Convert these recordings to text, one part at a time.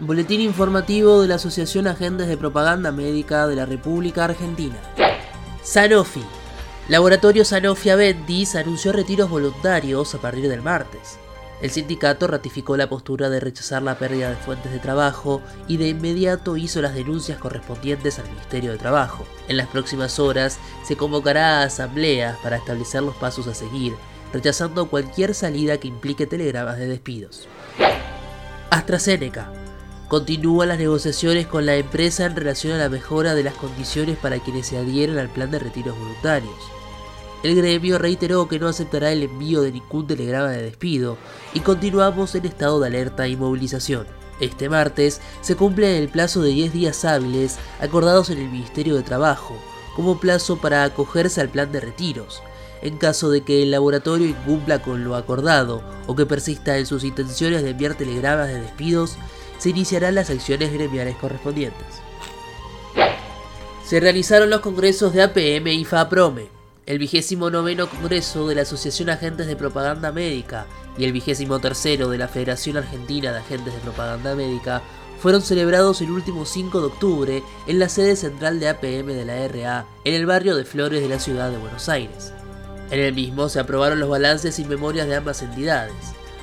Boletín informativo de la Asociación Agentes de Propaganda Médica de la República Argentina. Sanofi. Laboratorio Sanofi Aventis anunció retiros voluntarios a partir del martes. El sindicato ratificó la postura de rechazar la pérdida de fuentes de trabajo y de inmediato hizo las denuncias correspondientes al Ministerio de Trabajo. En las próximas horas se convocará a asambleas para establecer los pasos a seguir, rechazando cualquier salida que implique telegramas de despidos. AstraZeneca. Continúan las negociaciones con la empresa en relación a la mejora de las condiciones para quienes se adhieren al plan de retiros voluntarios. El gremio reiteró que no aceptará el envío de ningún telegrama de despido y continuamos en estado de alerta y movilización. Este martes se cumple el plazo de 10 días hábiles acordados en el Ministerio de Trabajo como plazo para acogerse al plan de retiros, en caso de que el laboratorio incumpla con lo acordado o que persista en sus intenciones de enviar telegramas de despidos, se iniciarán las acciones gremiales correspondientes. Se realizaron los congresos de APM y FAPROME, el vigésimo noveno congreso de la Asociación Agentes de Propaganda Médica y el vigésimo tercero de la Federación Argentina de Agentes de Propaganda Médica fueron celebrados el último 5 de octubre en la sede central de APM de la RA, en el barrio de Flores de la ciudad de Buenos Aires. En el mismo se aprobaron los balances y memorias de ambas entidades.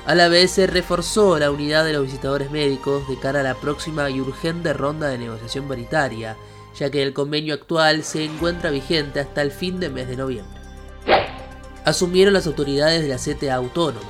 A la vez se reforzó la unidad de los visitadores médicos de cara a la próxima y urgente ronda de negociación paritaria, ya que el convenio actual se encuentra vigente hasta el fin de mes de noviembre. Asumieron las autoridades de la CTA Autónoma.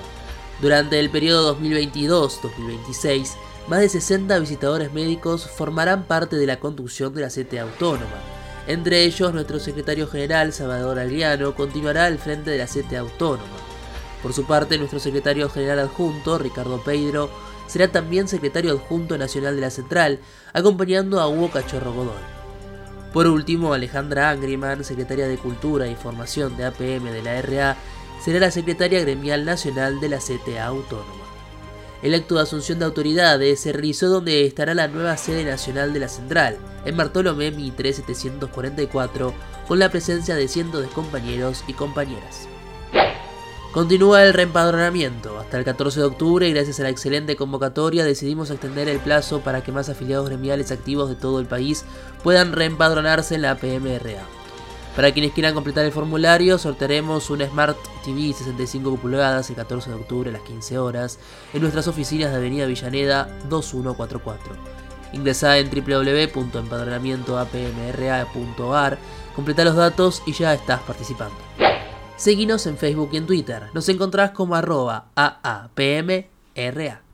Durante el periodo 2022-2026, más de 60 visitadores médicos formarán parte de la conducción de la CTA Autónoma. Entre ellos, nuestro secretario general, Salvador Aliano, continuará al frente de la CTA Autónoma. Por su parte, nuestro secretario general adjunto, Ricardo Pedro, será también secretario adjunto nacional de la central, acompañando a Hugo Cachorro Godoy. Por último, Alejandra Angriman, secretaria de Cultura y Formación de APM de la RA, será la secretaria gremial nacional de la CTA Autónoma. El acto de asunción de autoridades se realizó donde estará la nueva sede nacional de la central, en Bartolomé Mitre 744, con la presencia de cientos de compañeros y compañeras. Continúa el reempadronamiento. Hasta el 14 de octubre y gracias a la excelente convocatoria decidimos extender el plazo para que más afiliados gremiales activos de todo el país puedan reempadronarse en la PMRA. Para quienes quieran completar el formulario, sortearemos un Smart TV 65 pulgadas el 14 de octubre a las 15 horas en nuestras oficinas de Avenida Villaneda 2144. Ingresá en www.empadronamientoapmra.ar, completa los datos y ya estás participando. Seguinos en Facebook y en Twitter. Nos encontrás como arroba AAPMRA.